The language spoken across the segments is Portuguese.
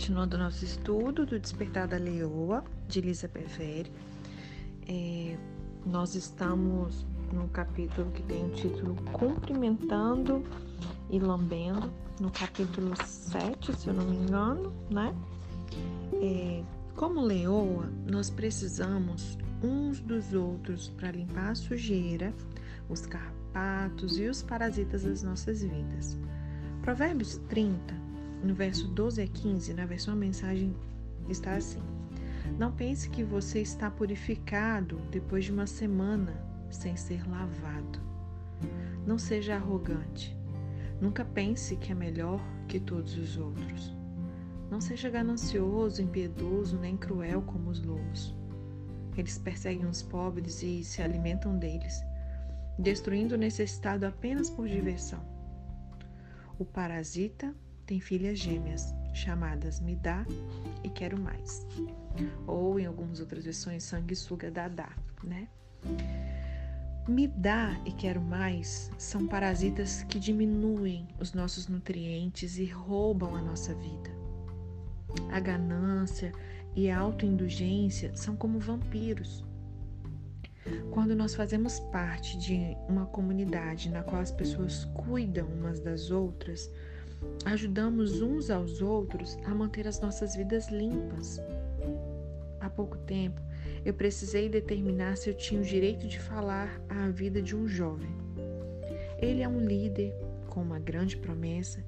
continuando nosso estudo do Despertar da Leoa, de Lisa Prefere. É, nós estamos no capítulo que tem o título Cumprimentando e Lambendo, no capítulo 7, se eu não me engano, né? É, como leoa, nós precisamos uns dos outros para limpar a sujeira, os carrapatos e os parasitas das nossas vidas. Provérbios 30, no verso 12 a 15, na versão a mensagem está assim: Não pense que você está purificado depois de uma semana sem ser lavado. Não seja arrogante. Nunca pense que é melhor que todos os outros. Não seja ganancioso, impiedoso, nem cruel como os lobos. Eles perseguem os pobres e se alimentam deles, destruindo o necessitado apenas por diversão. O parasita tem filhas gêmeas, chamadas Me Dá e Quero Mais. Ou, em algumas outras versões, Sanguessuga Dadá, né? Me dá e quero mais são parasitas que diminuem os nossos nutrientes e roubam a nossa vida. A ganância e a autoindulgência são como vampiros. Quando nós fazemos parte de uma comunidade na qual as pessoas cuidam umas das outras, ajudamos uns aos outros a manter as nossas vidas limpas. Há pouco tempo, eu precisei determinar se eu tinha o direito de falar à vida de um jovem. Ele é um líder com uma grande promessa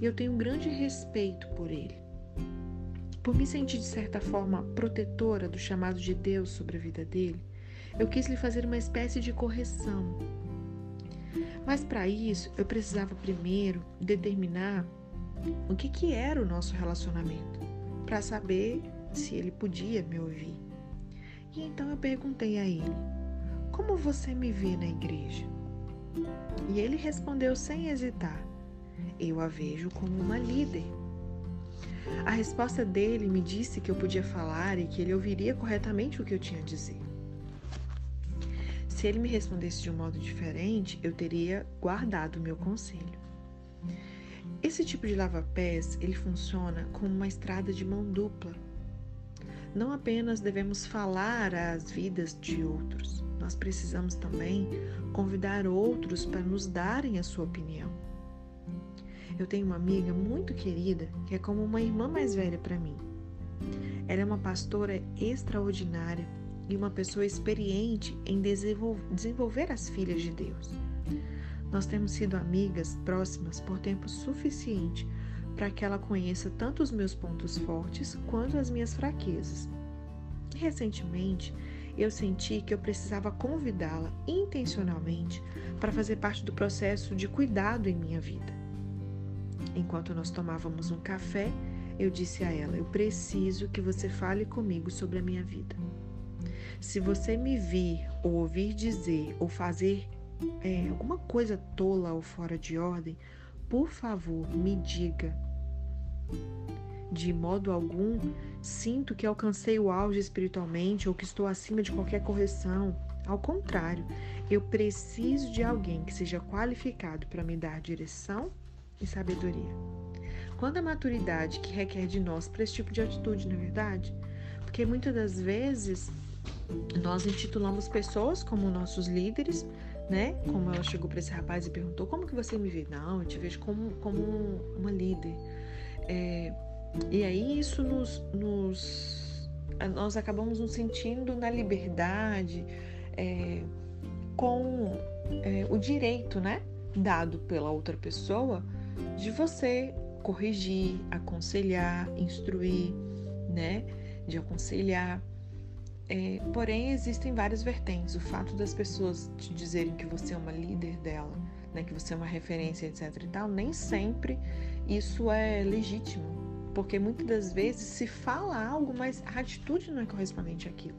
e eu tenho um grande respeito por ele. Por me sentir de certa forma protetora do chamado de Deus sobre a vida dele, eu quis lhe fazer uma espécie de correção mas para isso, eu precisava primeiro determinar o que, que era o nosso relacionamento, para saber se ele podia me ouvir. E então eu perguntei a ele: Como você me vê na igreja? E ele respondeu sem hesitar: Eu a vejo como uma líder. A resposta dele me disse que eu podia falar e que ele ouviria corretamente o que eu tinha a dizer. Se ele me respondesse de um modo diferente, eu teria guardado o meu conselho. Esse tipo de lava-pés, ele funciona como uma estrada de mão dupla. Não apenas devemos falar às vidas de outros, nós precisamos também convidar outros para nos darem a sua opinião. Eu tenho uma amiga muito querida que é como uma irmã mais velha para mim. Ela é uma pastora extraordinária e uma pessoa experiente em desenvolver as filhas de Deus. Nós temos sido amigas próximas por tempo suficiente para que ela conheça tanto os meus pontos fortes quanto as minhas fraquezas. Recentemente, eu senti que eu precisava convidá-la intencionalmente para fazer parte do processo de cuidado em minha vida. Enquanto nós tomávamos um café, eu disse a ela: Eu preciso que você fale comigo sobre a minha vida. Se você me vir ou ouvir dizer ou fazer é, alguma coisa tola ou fora de ordem, por favor, me diga. De modo algum, sinto que alcancei o auge espiritualmente ou que estou acima de qualquer correção. Ao contrário, eu preciso de alguém que seja qualificado para me dar direção e sabedoria. Quando a maturidade que requer de nós para esse tipo de atitude, na é verdade? Porque muitas das vezes nós intitulamos pessoas como nossos líderes, né? Como ela chegou para esse rapaz e perguntou: Como que você me vê? Não, eu te vejo como, como uma líder. É, e aí isso nos, nos, Nós acabamos nos sentindo na liberdade, é, com é, o direito, né? Dado pela outra pessoa de você corrigir, aconselhar, instruir, né? De aconselhar. É, porém, existem várias vertentes. O fato das pessoas te dizerem que você é uma líder dela, né, que você é uma referência, etc. e tal, nem sempre isso é legítimo. Porque muitas das vezes se fala algo, mas a atitude não é correspondente àquilo.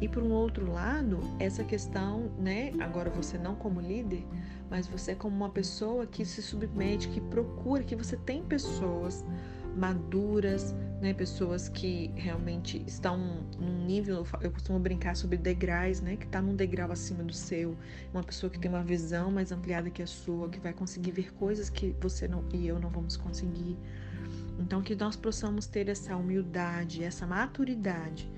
E por um outro lado, essa questão, né? Agora você não como líder, mas você como uma pessoa que se submete, que procura, que você tem pessoas maduras, né? Pessoas que realmente estão num nível, eu costumo brincar sobre degraus, né? Que está num degrau acima do seu, uma pessoa que tem uma visão mais ampliada que a sua, que vai conseguir ver coisas que você não e eu não vamos conseguir. Então, que nós possamos ter essa humildade, essa maturidade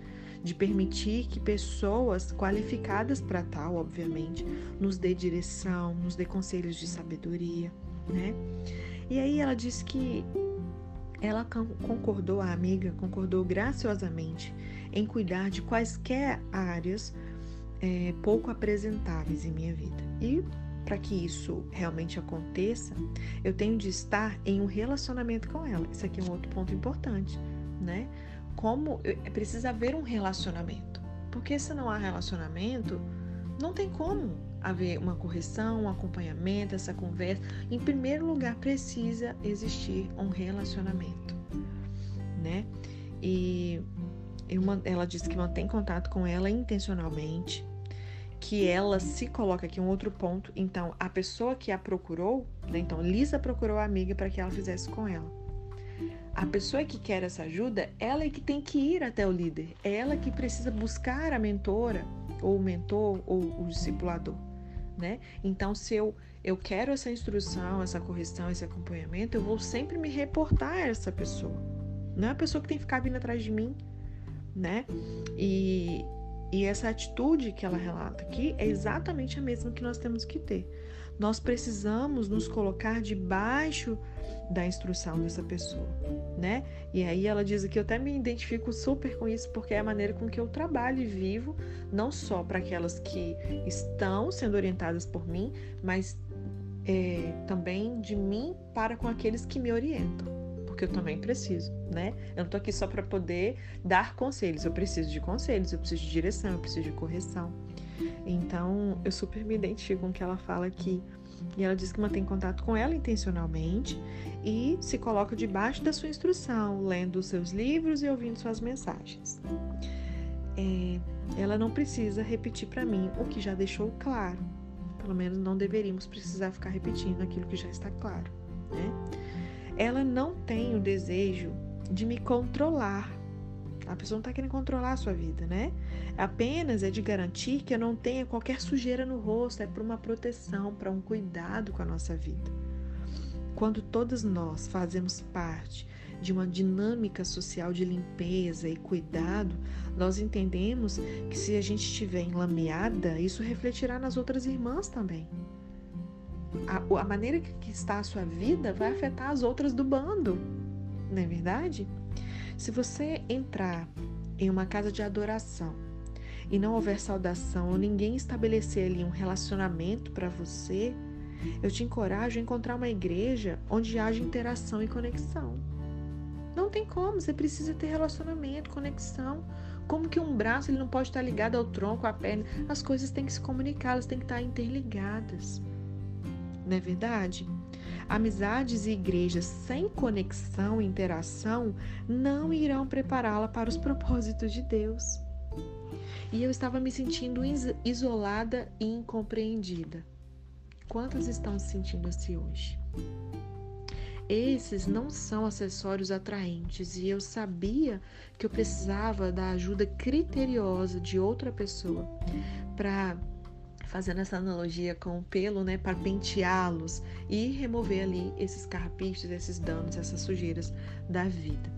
de permitir que pessoas qualificadas para tal, obviamente, nos dê direção, nos dê conselhos de sabedoria, né? E aí ela disse que ela concordou, a amiga concordou graciosamente em cuidar de quaisquer áreas é, pouco apresentáveis em minha vida. E para que isso realmente aconteça, eu tenho de estar em um relacionamento com ela. Isso aqui é um outro ponto importante, né? Como precisa haver um relacionamento. Porque se não há relacionamento, não tem como haver uma correção, um acompanhamento, essa conversa. Em primeiro lugar, precisa existir um relacionamento, né? E ela disse que mantém contato com ela intencionalmente, que ela se coloca aqui um outro ponto. Então, a pessoa que a procurou, né? então Lisa procurou a amiga para que ela fizesse com ela. A pessoa que quer essa ajuda, ela é que tem que ir até o líder, é ela que precisa buscar a mentora, ou o mentor, ou o discipulador né? Então, se eu, eu quero essa instrução, essa correção, esse acompanhamento, eu vou sempre me reportar a essa pessoa. Não é a pessoa que tem que ficar vindo atrás de mim, né? E, e essa atitude que ela relata aqui é exatamente a mesma que nós temos que ter. Nós precisamos nos colocar debaixo da instrução dessa pessoa, né? E aí ela diz que eu até me identifico super com isso porque é a maneira com que eu trabalho e vivo, não só para aquelas que estão sendo orientadas por mim, mas é, também de mim para com aqueles que me orientam, porque eu também preciso, né? Eu não tô aqui só para poder dar conselhos, eu preciso de conselhos, eu preciso de direção, eu preciso de correção. Então, eu super me identifico com o que ela fala aqui. E ela diz que mantém contato com ela intencionalmente e se coloca debaixo da sua instrução, lendo seus livros e ouvindo suas mensagens. É, ela não precisa repetir para mim o que já deixou claro. Pelo menos não deveríamos precisar ficar repetindo aquilo que já está claro. Né? Ela não tem o desejo de me controlar a pessoa não está querendo controlar a sua vida, né? Apenas é de garantir que eu não tenha qualquer sujeira no rosto, é para uma proteção, para um cuidado com a nossa vida. Quando todos nós fazemos parte de uma dinâmica social de limpeza e cuidado, nós entendemos que se a gente estiver enlameada, isso refletirá nas outras irmãs também. A, a maneira que está a sua vida vai afetar as outras do bando, não é verdade? Se você entrar em uma casa de adoração e não houver saudação ou ninguém estabelecer ali um relacionamento para você, eu te encorajo a encontrar uma igreja onde haja interação e conexão. Não tem como, você precisa ter relacionamento, conexão. Como que um braço ele não pode estar ligado ao tronco, à perna? As coisas têm que se comunicar, elas têm que estar interligadas. Não é verdade? Amizades e igrejas sem conexão e interação não irão prepará-la para os propósitos de Deus. E eu estava me sentindo isolada e incompreendida. Quantas estão se sentindo assim hoje? Esses não são acessórios atraentes e eu sabia que eu precisava da ajuda criteriosa de outra pessoa para fazendo essa analogia com o pelo, né, para penteá-los e remover ali esses carrapichos, esses danos, essas sujeiras da vida.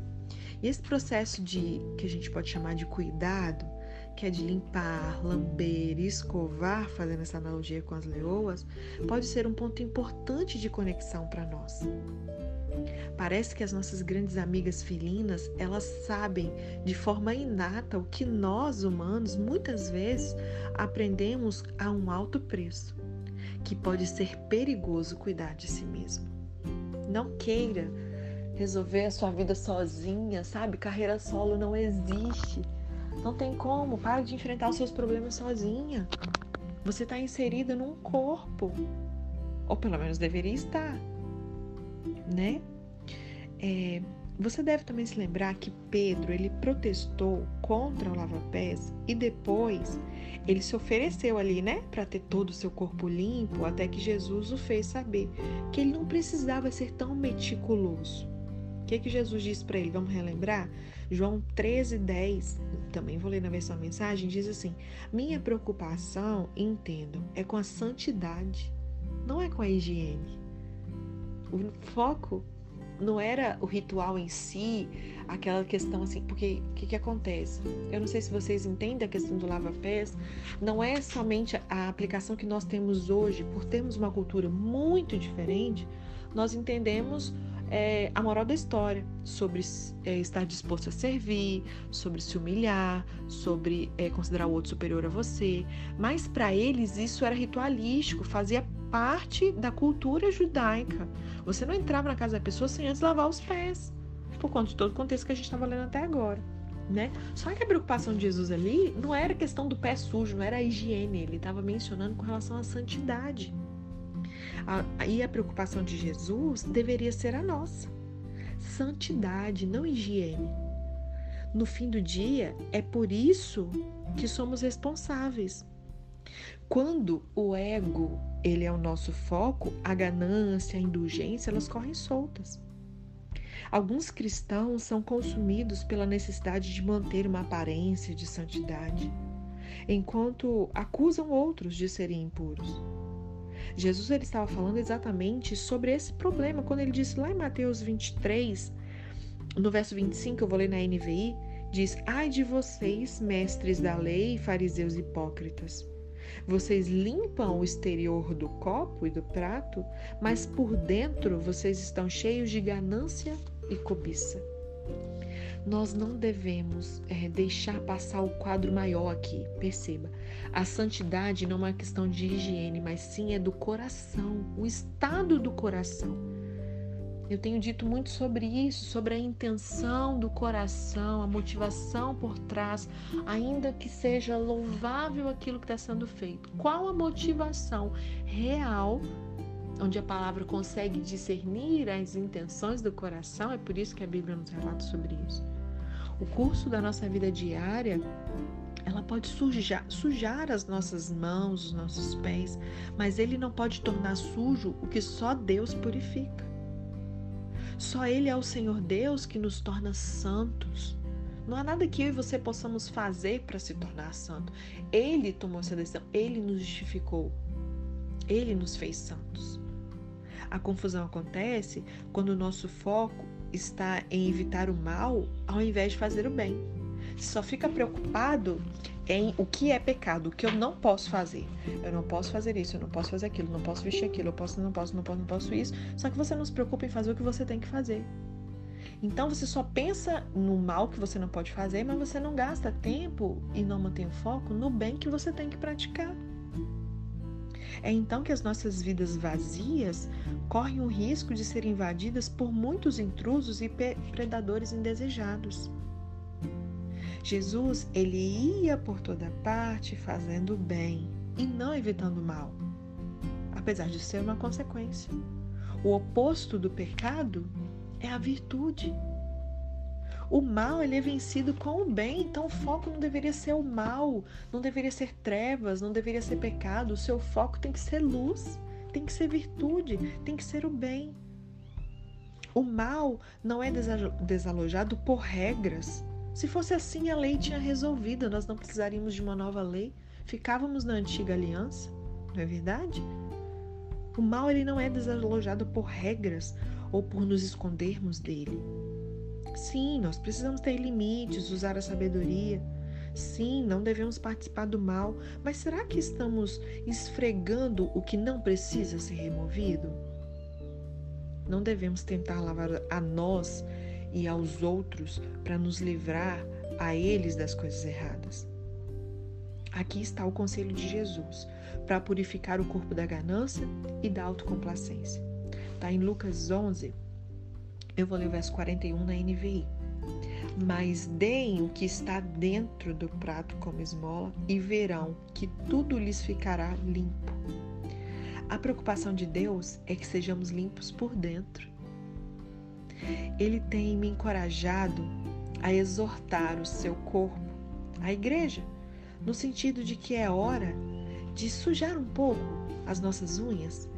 E esse processo de que a gente pode chamar de cuidado, que é de limpar, lamber, escovar, fazendo essa analogia com as leoas, pode ser um ponto importante de conexão para nós. Parece que as nossas grandes amigas felinas, elas sabem de forma inata o que nós humanos muitas vezes aprendemos a um alto preço, que pode ser perigoso cuidar de si mesmo. Não queira resolver a sua vida sozinha, sabe? Carreira solo não existe. Não tem como. Para de enfrentar os seus problemas sozinha. Você está inserida num corpo. Ou pelo menos deveria estar. Né? É, você deve também se lembrar que Pedro ele protestou contra o lava-pés e depois ele se ofereceu ali, né, para ter todo o seu corpo limpo, até que Jesus o fez saber que ele não precisava ser tão meticuloso. O que, que Jesus disse para ele? Vamos relembrar? João 13, 10, também vou ler na versão mensagem, diz assim: Minha preocupação, entendam, é com a santidade, não é com a higiene. O foco não era o ritual em si, aquela questão assim, porque o que, que acontece? Eu não sei se vocês entendem a questão do lava-pés, não é somente a aplicação que nós temos hoje, por termos uma cultura muito diferente, nós entendemos é, a moral da história, sobre é, estar disposto a servir, sobre se humilhar, sobre é, considerar o outro superior a você. Mas para eles isso era ritualístico, fazia parte da cultura judaica. Você não entrava na casa da pessoa sem antes lavar os pés, por conta de todo o contexto que a gente estava lendo até agora. Né? Só que a preocupação de Jesus ali não era questão do pé sujo, não era a higiene, ele estava mencionando com relação à santidade. E a preocupação de Jesus deveria ser a nossa. Santidade, não higiene. No fim do dia, é por isso que somos responsáveis. Quando o ego ele é o nosso foco, a ganância, a indulgência, elas correm soltas. Alguns cristãos são consumidos pela necessidade de manter uma aparência de santidade, enquanto acusam outros de serem impuros. Jesus ele estava falando exatamente sobre esse problema quando ele disse lá em Mateus 23, no verso 25, eu vou ler na NVI, diz: Ai de vocês, mestres da lei, fariseus hipócritas. Vocês limpam o exterior do copo e do prato, mas por dentro vocês estão cheios de ganância e cobiça. Nós não devemos é, deixar passar o quadro maior aqui. Perceba, a santidade não é uma questão de higiene, mas sim é do coração, o estado do coração. Eu tenho dito muito sobre isso, sobre a intenção do coração, a motivação por trás, ainda que seja louvável aquilo que está sendo feito. Qual a motivação real, onde a palavra consegue discernir as intenções do coração? É por isso que a Bíblia nos relata sobre isso. O curso da nossa vida diária ela pode sujar, sujar as nossas mãos, os nossos pés, mas ele não pode tornar sujo o que só Deus purifica. Só Ele é o Senhor Deus que nos torna santos. Não há nada que eu e você possamos fazer para se tornar santo. Ele tomou essa decisão, ele nos justificou, ele nos fez santos. A confusão acontece quando o nosso foco está em evitar o mal ao invés de fazer o bem. Só fica preocupado em o que é pecado, o que eu não posso fazer. Eu não posso fazer isso, eu não posso fazer aquilo, não posso vestir aquilo, eu posso, não posso, não posso, não posso isso. Só que você não se preocupa em fazer o que você tem que fazer. Então você só pensa no mal que você não pode fazer, mas você não gasta tempo e não mantém o foco no bem que você tem que praticar. É então que as nossas vidas vazias correm o risco de serem invadidas por muitos intrusos e predadores indesejados. Jesus, ele ia por toda parte fazendo bem e não evitando mal, apesar de ser uma consequência. O oposto do pecado é a virtude. O mal ele é vencido com o bem, então o foco não deveria ser o mal, não deveria ser trevas, não deveria ser pecado. O seu foco tem que ser luz, tem que ser virtude, tem que ser o bem. O mal não é desalojado por regras, se fosse assim, a lei tinha resolvido, nós não precisaríamos de uma nova lei, ficávamos na antiga aliança, não é verdade? O mal ele não é desalojado por regras ou por nos escondermos dele. Sim, nós precisamos ter limites, usar a sabedoria. Sim, não devemos participar do mal, mas será que estamos esfregando o que não precisa ser removido? Não devemos tentar lavar a nós e aos outros para nos livrar a eles das coisas erradas. Aqui está o conselho de Jesus para purificar o corpo da ganância e da autocomplacência. Está em Lucas 11, eu vou ler o verso 41 na NVI. Mas deem o que está dentro do prato como esmola e verão que tudo lhes ficará limpo. A preocupação de Deus é que sejamos limpos por dentro ele tem me encorajado a exortar o seu corpo, a igreja, no sentido de que é hora de sujar um pouco as nossas unhas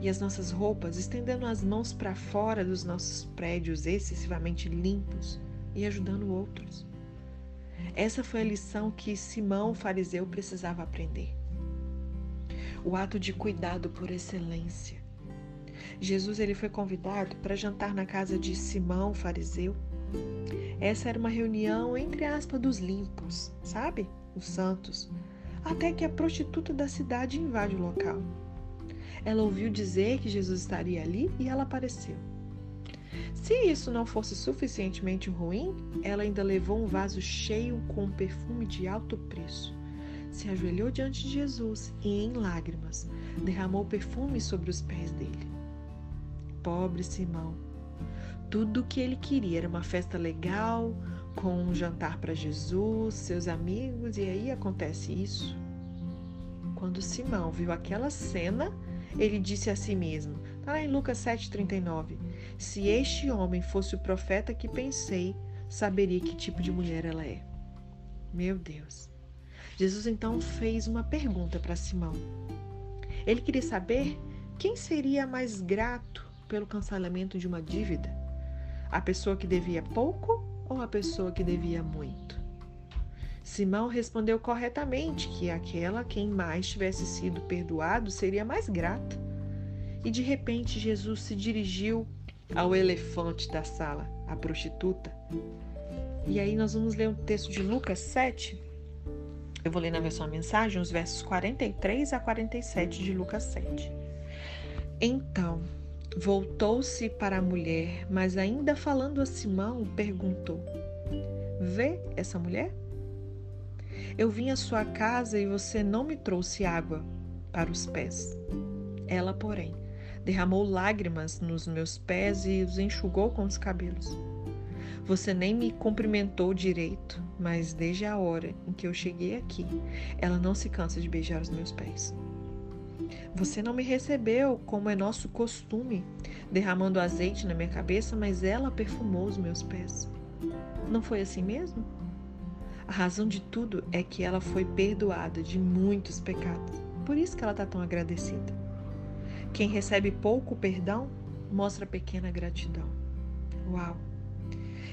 e as nossas roupas, estendendo as mãos para fora dos nossos prédios excessivamente limpos e ajudando outros. Essa foi a lição que Simão, fariseu, precisava aprender. O ato de cuidado por excelência Jesus ele foi convidado para jantar na casa de Simão, fariseu. Essa era uma reunião entre aspas dos limpos, sabe? Os santos. Até que a prostituta da cidade invade o local. Ela ouviu dizer que Jesus estaria ali e ela apareceu. Se isso não fosse suficientemente ruim, ela ainda levou um vaso cheio com um perfume de alto preço. Se ajoelhou diante de Jesus e, em lágrimas, derramou perfume sobre os pés dele. Pobre Simão. Tudo o que ele queria era uma festa legal, com um jantar para Jesus, seus amigos, e aí acontece isso. Quando Simão viu aquela cena, ele disse a si mesmo, está lá em Lucas 7,39: Se este homem fosse o profeta que pensei, saberia que tipo de mulher ela é. Meu Deus. Jesus então fez uma pergunta para Simão. Ele queria saber quem seria mais grato pelo cancelamento de uma dívida? A pessoa que devia pouco ou a pessoa que devia muito? Simão respondeu corretamente que aquela quem mais tivesse sido perdoado seria mais grata. E de repente Jesus se dirigiu ao elefante da sala, a prostituta. E aí nós vamos ler um texto de Lucas 7. Eu vou ler na versão mensagem os versos 43 a 47 de Lucas 7. Então, Voltou-se para a mulher, mas ainda falando a Simão, perguntou: Vê essa mulher? Eu vim à sua casa e você não me trouxe água para os pés. Ela, porém, derramou lágrimas nos meus pés e os enxugou com os cabelos. Você nem me cumprimentou direito, mas desde a hora em que eu cheguei aqui, ela não se cansa de beijar os meus pés. Você não me recebeu como é nosso costume, derramando azeite na minha cabeça, mas ela perfumou os meus pés. Não foi assim mesmo? A razão de tudo é que ela foi perdoada de muitos pecados. Por isso que ela está tão agradecida. Quem recebe pouco perdão mostra pequena gratidão. Uau!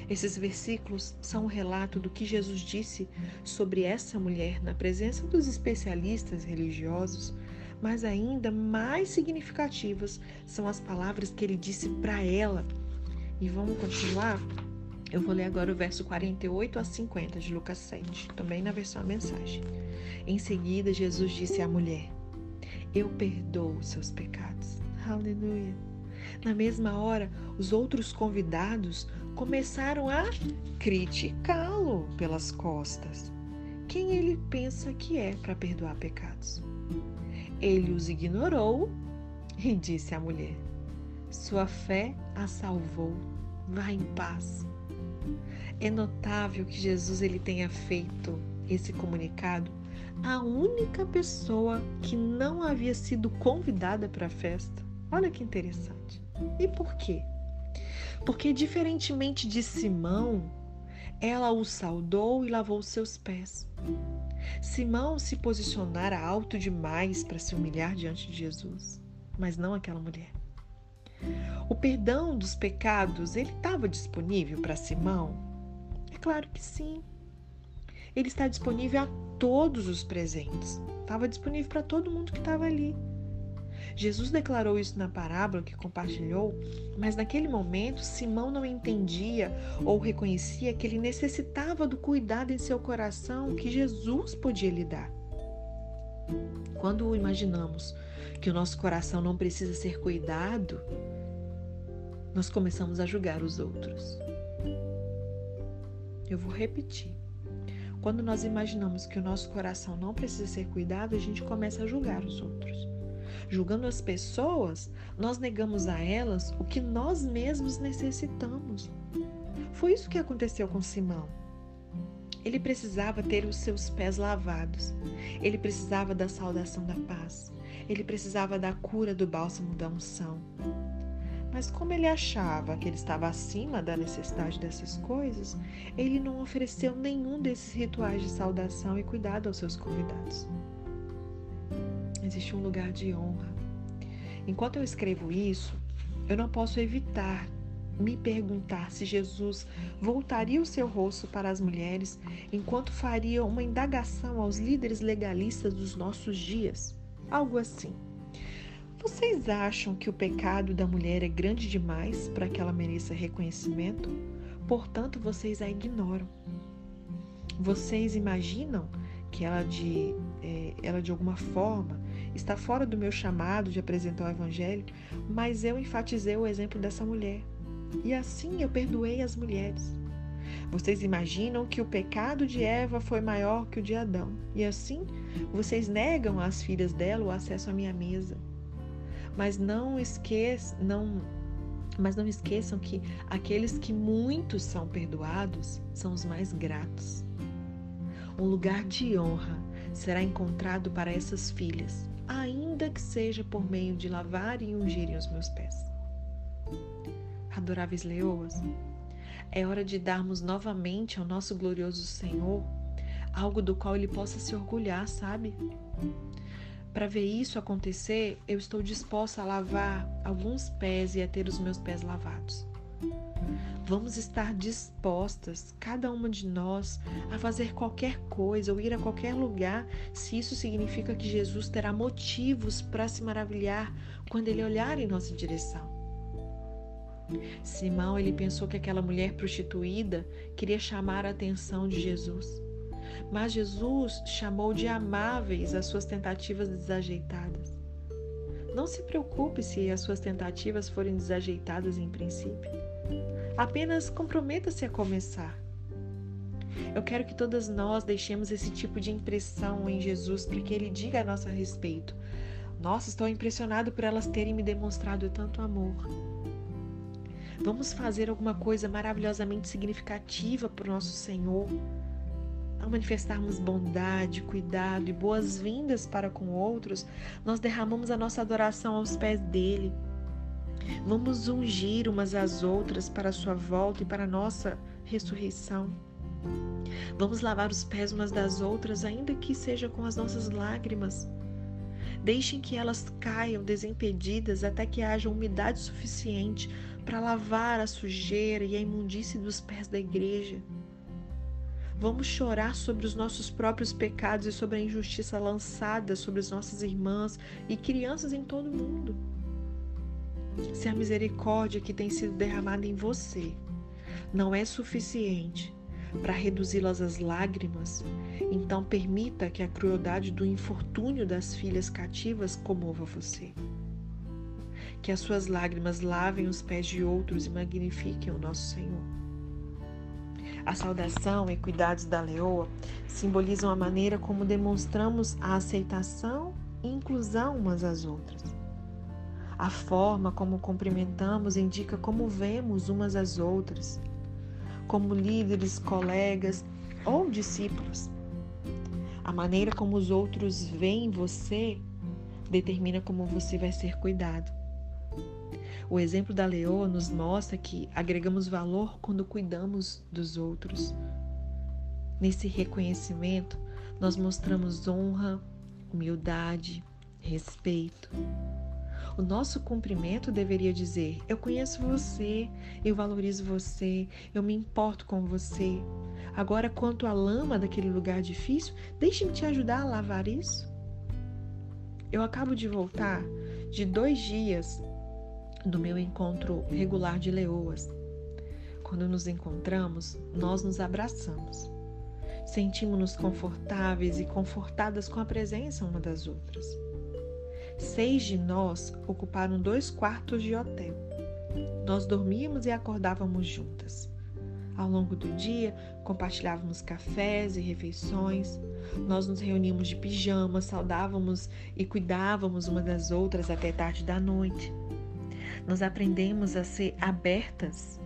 Esses versículos são um relato do que Jesus disse sobre essa mulher na presença dos especialistas religiosos mas ainda mais significativas são as palavras que ele disse para ela. E vamos continuar? Eu vou ler agora o verso 48 a 50 de Lucas 7, também na versão mensagem. Em seguida, Jesus disse à mulher: Eu perdoo os seus pecados. Aleluia. Na mesma hora, os outros convidados começaram a criticá-lo pelas costas. Quem ele pensa que é para perdoar pecados? Ele os ignorou e disse à mulher: Sua fé a salvou. Vá em paz. É notável que Jesus ele tenha feito esse comunicado à única pessoa que não havia sido convidada para a festa. Olha que interessante. E por quê? Porque, diferentemente de Simão, ela o saudou e lavou seus pés. Simão se posicionara alto demais para se humilhar diante de Jesus, mas não aquela mulher. O perdão dos pecados, ele estava disponível para Simão? É claro que sim. Ele está disponível a todos os presentes. Estava disponível para todo mundo que estava ali. Jesus declarou isso na parábola que compartilhou, mas naquele momento Simão não entendia ou reconhecia que ele necessitava do cuidado em seu coração que Jesus podia lhe dar. Quando imaginamos que o nosso coração não precisa ser cuidado, nós começamos a julgar os outros. Eu vou repetir. Quando nós imaginamos que o nosso coração não precisa ser cuidado, a gente começa a julgar os outros. Julgando as pessoas, nós negamos a elas o que nós mesmos necessitamos. Foi isso que aconteceu com Simão. Ele precisava ter os seus pés lavados. Ele precisava da saudação da paz. Ele precisava da cura do bálsamo da unção. Mas como ele achava que ele estava acima da necessidade dessas coisas, ele não ofereceu nenhum desses rituais de saudação e cuidado aos seus convidados existe um lugar de honra. Enquanto eu escrevo isso, eu não posso evitar me perguntar se Jesus voltaria o seu rosto para as mulheres enquanto faria uma indagação aos líderes legalistas dos nossos dias. Algo assim. Vocês acham que o pecado da mulher é grande demais para que ela mereça reconhecimento? Portanto, vocês a ignoram. Vocês imaginam que ela de, é, ela de alguma forma está fora do meu chamado de apresentar o Evangelho, mas eu enfatizei o exemplo dessa mulher. E assim eu perdoei as mulheres. Vocês imaginam que o pecado de Eva foi maior que o de Adão, e assim vocês negam às filhas dela o acesso à minha mesa. Mas não esqueçam, não, mas não esqueçam que aqueles que muitos são perdoados são os mais gratos. Um lugar de honra será encontrado para essas filhas, ainda que seja por meio de lavarem e ungirem os meus pés. Adoráveis leoas, é hora de darmos novamente ao nosso glorioso Senhor algo do qual ele possa se orgulhar, sabe? Para ver isso acontecer, eu estou disposta a lavar alguns pés e a ter os meus pés lavados. Vamos estar dispostas, cada uma de nós, a fazer qualquer coisa ou ir a qualquer lugar, se isso significa que Jesus terá motivos para se maravilhar quando ele olhar em nossa direção. Simão, ele pensou que aquela mulher prostituída queria chamar a atenção de Jesus. Mas Jesus chamou de amáveis as suas tentativas desajeitadas. Não se preocupe se as suas tentativas forem desajeitadas em princípio. Apenas comprometa-se a começar. Eu quero que todas nós deixemos esse tipo de impressão em Jesus para que Ele diga a nosso respeito. Nossa, estou impressionado por elas terem me demonstrado tanto amor. Vamos fazer alguma coisa maravilhosamente significativa para o nosso Senhor ao manifestarmos bondade, cuidado e boas-vindas para com outros, nós derramamos a nossa adoração aos pés dele. Vamos ungir umas às outras para a sua volta e para a nossa ressurreição. Vamos lavar os pés umas das outras, ainda que seja com as nossas lágrimas. Deixem que elas caiam desimpedidas até que haja umidade suficiente para lavar a sujeira e a imundície dos pés da igreja. Vamos chorar sobre os nossos próprios pecados e sobre a injustiça lançada sobre as nossas irmãs e crianças em todo o mundo. Se a misericórdia que tem sido derramada em você não é suficiente para reduzi-las às lágrimas, então permita que a crueldade do infortúnio das filhas cativas comova você. Que as suas lágrimas lavem os pés de outros e magnifiquem o nosso Senhor. A saudação e cuidados da leoa simbolizam a maneira como demonstramos a aceitação e inclusão umas às outras. A forma como cumprimentamos indica como vemos umas às outras, como líderes, colegas ou discípulos. A maneira como os outros veem você determina como você vai ser cuidado. O exemplo da leoa nos mostra que agregamos valor quando cuidamos dos outros. Nesse reconhecimento, nós mostramos honra, humildade, respeito. O nosso cumprimento deveria dizer: Eu conheço você, eu valorizo você, eu me importo com você. Agora, quanto à lama daquele lugar difícil, deixe-me te ajudar a lavar isso. Eu acabo de voltar de dois dias do meu encontro regular de leoas. Quando nos encontramos, nós nos abraçamos. Sentimos-nos confortáveis e confortadas com a presença uma das outras. Seis de nós ocuparam dois quartos de hotel. Nós dormíamos e acordávamos juntas. Ao longo do dia, compartilhávamos cafés e refeições. Nós nos reuníamos de pijama, saudávamos e cuidávamos uma das outras até tarde da noite. Nós aprendemos a ser abertas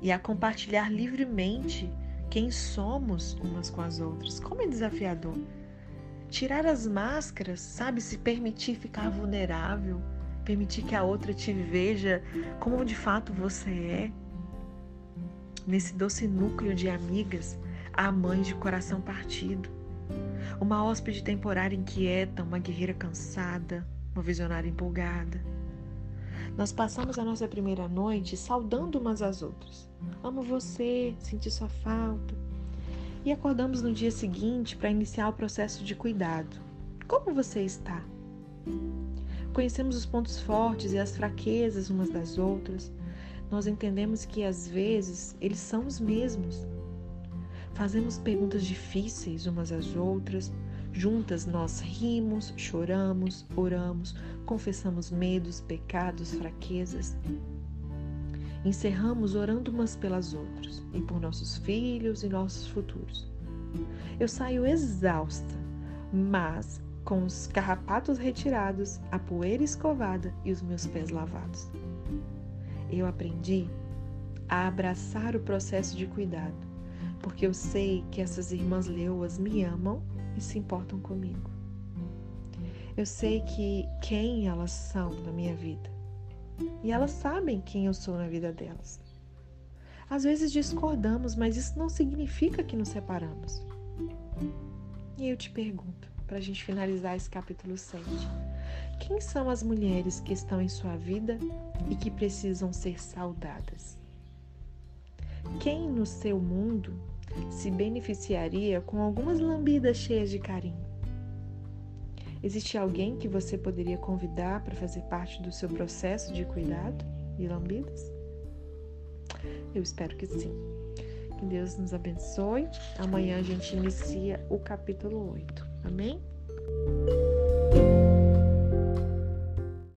e a compartilhar livremente quem somos umas com as outras. Como é desafiador. Tirar as máscaras, sabe? Se permitir ficar vulnerável, permitir que a outra te veja como de fato você é. Nesse doce núcleo de amigas, há mães de coração partido. Uma hóspede temporária inquieta, uma guerreira cansada, uma visionária empolgada nós passamos a nossa primeira noite saudando umas às outras. Amo você, senti sua falta. E acordamos no dia seguinte para iniciar o processo de cuidado. Como você está? Reconhecemos os pontos fortes e as fraquezas umas das outras. Nós entendemos que às vezes eles são os mesmos. Fazemos perguntas difíceis umas às outras. Juntas nós rimos, choramos, oramos, confessamos medos, pecados, fraquezas. Encerramos orando umas pelas outras e por nossos filhos e nossos futuros. Eu saio exausta, mas com os carrapatos retirados, a poeira escovada e os meus pés lavados. Eu aprendi a abraçar o processo de cuidado, porque eu sei que essas irmãs leoas me amam e se importam comigo. Eu sei que quem elas são na minha vida e elas sabem quem eu sou na vida delas. Às vezes discordamos, mas isso não significa que nos separamos. E eu te pergunto, para a gente finalizar esse capítulo 7, quem são as mulheres que estão em sua vida e que precisam ser saudadas? Quem no seu mundo se beneficiaria com algumas lambidas cheias de carinho? Existe alguém que você poderia convidar para fazer parte do seu processo de cuidado e lambidas? Eu espero que sim. Que Deus nos abençoe. Amanhã a gente inicia o capítulo 8. Amém?